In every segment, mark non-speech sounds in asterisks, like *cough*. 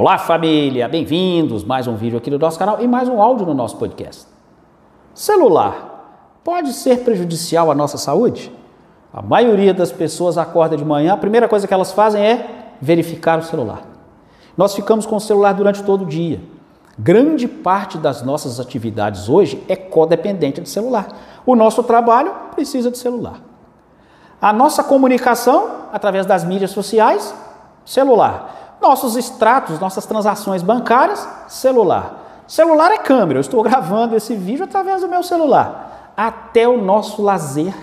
Olá família, bem-vindos mais um vídeo aqui do nosso canal e mais um áudio no nosso podcast. Celular pode ser prejudicial à nossa saúde? A maioria das pessoas acorda de manhã, a primeira coisa que elas fazem é verificar o celular. Nós ficamos com o celular durante todo o dia. Grande parte das nossas atividades hoje é codependente de celular. O nosso trabalho precisa de celular. A nossa comunicação através das mídias sociais, celular. Nossos extratos, nossas transações bancárias, celular. Celular é câmera, eu estou *laughs* gravando esse vídeo através do meu celular. Até o nosso lazer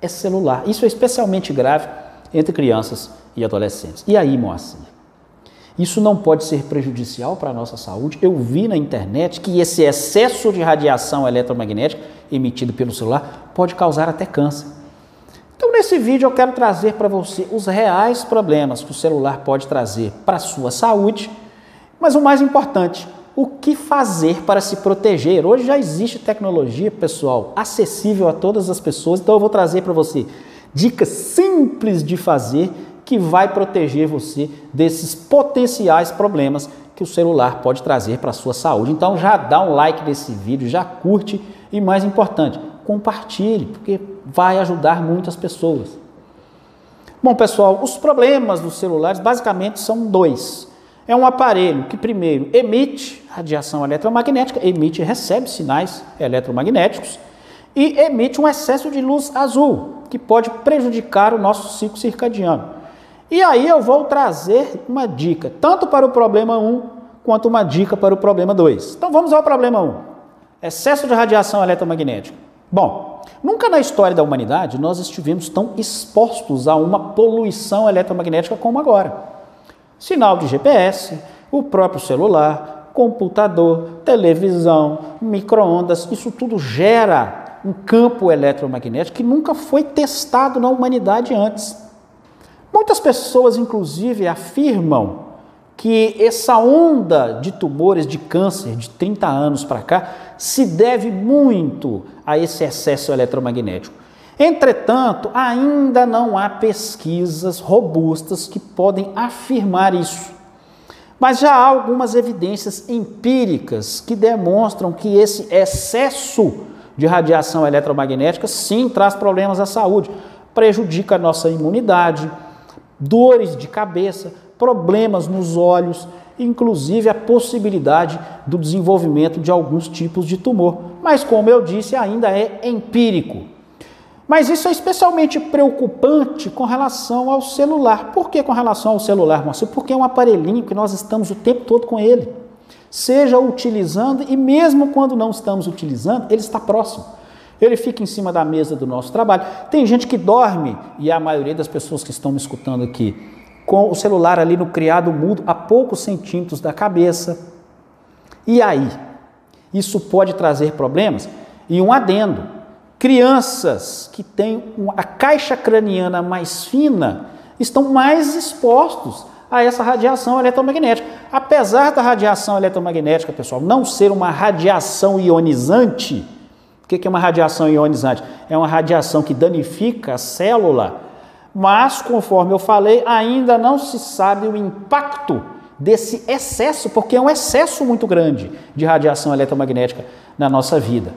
é celular. Isso é especialmente grave entre crianças e adolescentes. E aí, Moacir? Isso não pode ser prejudicial para a nossa saúde? Eu vi na internet que esse excesso de radiação eletromagnética emitido pelo celular pode causar até câncer. Então, nesse vídeo, eu quero trazer para você os reais problemas que o celular pode trazer para a sua saúde, mas o mais importante, o que fazer para se proteger. Hoje já existe tecnologia, pessoal, acessível a todas as pessoas, então eu vou trazer para você dicas simples de fazer que vai proteger você desses potenciais problemas que o celular pode trazer para a sua saúde. Então já dá um like nesse vídeo, já curte e mais importante, compartilhe, porque vai ajudar muitas pessoas. Bom, pessoal, os problemas dos celulares basicamente são dois. É um aparelho que, primeiro, emite radiação eletromagnética, emite e recebe sinais eletromagnéticos, e emite um excesso de luz azul, que pode prejudicar o nosso ciclo circadiano. E aí eu vou trazer uma dica, tanto para o problema 1 quanto uma dica para o problema 2. Então vamos ao problema 1. Excesso de radiação eletromagnética. Bom, nunca na história da humanidade nós estivemos tão expostos a uma poluição eletromagnética como agora. Sinal de GPS, o próprio celular, computador, televisão, microondas, isso tudo gera um campo eletromagnético que nunca foi testado na humanidade antes. Muitas pessoas, inclusive, afirmam que essa onda de tumores de câncer de 30 anos para cá se deve muito a esse excesso eletromagnético. Entretanto, ainda não há pesquisas robustas que podem afirmar isso. Mas já há algumas evidências empíricas que demonstram que esse excesso de radiação eletromagnética sim traz problemas à saúde, prejudica a nossa imunidade, dores de cabeça, problemas nos olhos, inclusive a possibilidade do desenvolvimento de alguns tipos de tumor. Mas, como eu disse, ainda é empírico. Mas isso é especialmente preocupante com relação ao celular. Por que com relação ao celular, Márcio? Porque é um aparelhinho que nós estamos o tempo todo com ele. Seja utilizando e mesmo quando não estamos utilizando, ele está próximo. Ele fica em cima da mesa do nosso trabalho. Tem gente que dorme, e a maioria das pessoas que estão me escutando aqui, com o celular ali no criado mudo, a poucos centímetros da cabeça. E aí? Isso pode trazer problemas? E um adendo: crianças que têm a caixa craniana mais fina estão mais expostos a essa radiação eletromagnética. Apesar da radiação eletromagnética, pessoal, não ser uma radiação ionizante, o que é uma radiação ionizante? É uma radiação que danifica a célula, mas, conforme eu falei, ainda não se sabe o impacto desse excesso, porque é um excesso muito grande de radiação eletromagnética na nossa vida.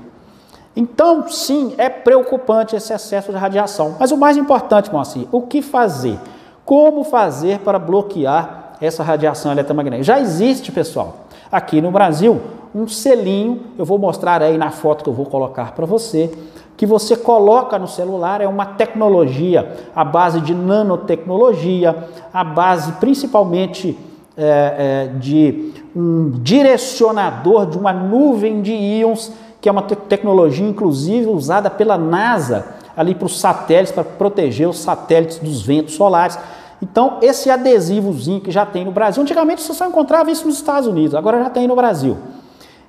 Então, sim, é preocupante esse excesso de radiação. Mas o mais importante, Moacir, o que fazer? Como fazer para bloquear essa radiação eletromagnética? Já existe, pessoal, aqui no Brasil, um selinho, eu vou mostrar aí na foto que eu vou colocar para você, que você coloca no celular, é uma tecnologia à base de nanotecnologia, à base principalmente é, é, de um direcionador de uma nuvem de íons, que é uma te tecnologia inclusive usada pela NASA ali para os satélites, para proteger os satélites dos ventos solares. Então, esse adesivozinho que já tem no Brasil, antigamente você só encontrava isso nos Estados Unidos, agora já tem no Brasil.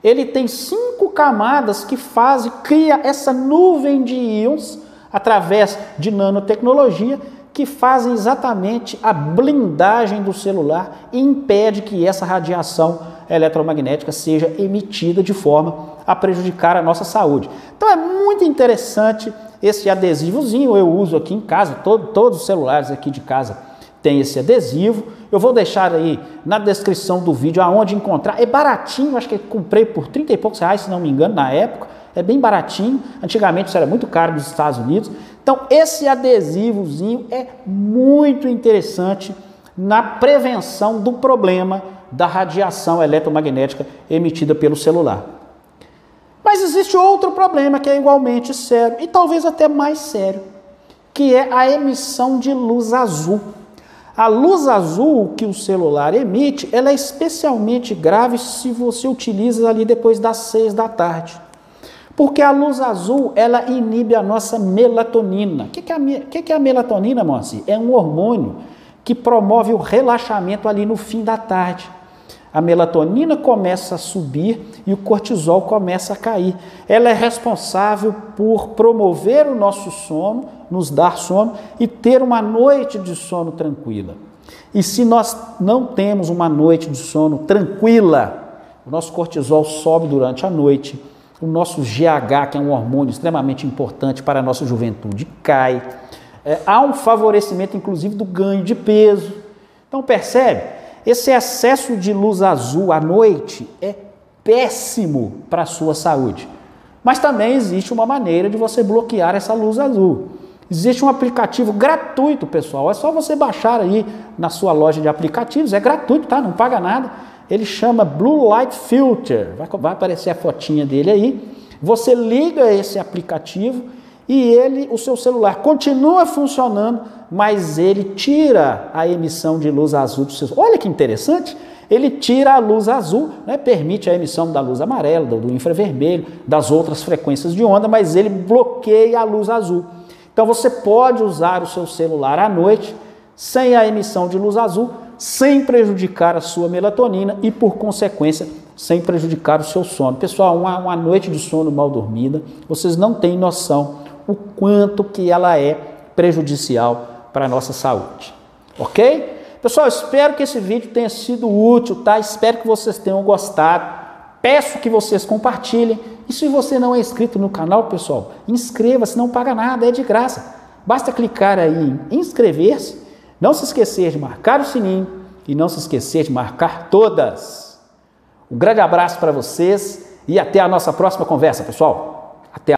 Ele tem cinco camadas que fazem, cria essa nuvem de íons através de nanotecnologia que fazem exatamente a blindagem do celular e impede que essa radiação eletromagnética seja emitida de forma a prejudicar a nossa saúde. Então é muito interessante esse adesivozinho, eu uso aqui em casa, todo, todos os celulares aqui de casa tem esse adesivo. Eu vou deixar aí na descrição do vídeo aonde encontrar. É baratinho, acho que comprei por 30 e poucos reais, se não me engano, na época. É bem baratinho. Antigamente isso era muito caro nos Estados Unidos. Então, esse adesivozinho é muito interessante na prevenção do problema da radiação eletromagnética emitida pelo celular. Mas existe outro problema que é igualmente sério e talvez até mais sério, que é a emissão de luz azul. A luz azul que o celular emite, ela é especialmente grave se você utiliza ali depois das seis da tarde. Porque a luz azul, ela inibe a nossa melatonina. O que, é, a, que, é a melatonina, Moacir? É um hormônio que promove o relaxamento ali no fim da tarde. A melatonina começa a subir e o cortisol começa a cair. Ela é responsável por promover o nosso sono, nos dar sono e ter uma noite de sono tranquila. E se nós não temos uma noite de sono tranquila, o nosso cortisol sobe durante a noite, o nosso GH, que é um hormônio extremamente importante para a nossa juventude, cai. É, há um favorecimento, inclusive, do ganho de peso. Então, percebe? Esse excesso de luz azul à noite é péssimo para a sua saúde. Mas também existe uma maneira de você bloquear essa luz azul. Existe um aplicativo gratuito, pessoal. É só você baixar aí na sua loja de aplicativos. É gratuito, tá? Não paga nada. Ele chama Blue Light Filter. Vai, vai aparecer a fotinha dele aí. Você liga esse aplicativo e ele, o seu celular continua funcionando, mas ele tira a emissão de luz azul do seu. Olha que interessante! Ele tira a luz azul, né, permite a emissão da luz amarela, do, infravermelho, das outras frequências de onda, mas ele bloqueia a luz azul. Então você pode usar o seu celular à noite sem a emissão de luz azul, sem prejudicar a sua melatonina e, por consequência, sem prejudicar o seu sono. Pessoal, uma, uma noite de sono mal dormida, vocês não têm noção o quanto que ela é prejudicial para a nossa saúde. Ok? Pessoal, espero que esse vídeo tenha sido útil, tá? Espero que vocês tenham gostado. Peço que vocês compartilhem. E se você não é inscrito no canal, pessoal, inscreva-se, não paga nada, é de graça. Basta clicar aí em inscrever-se, não se esquecer de marcar o sininho e não se esquecer de marcar todas. Um grande abraço para vocês e até a nossa próxima conversa, pessoal.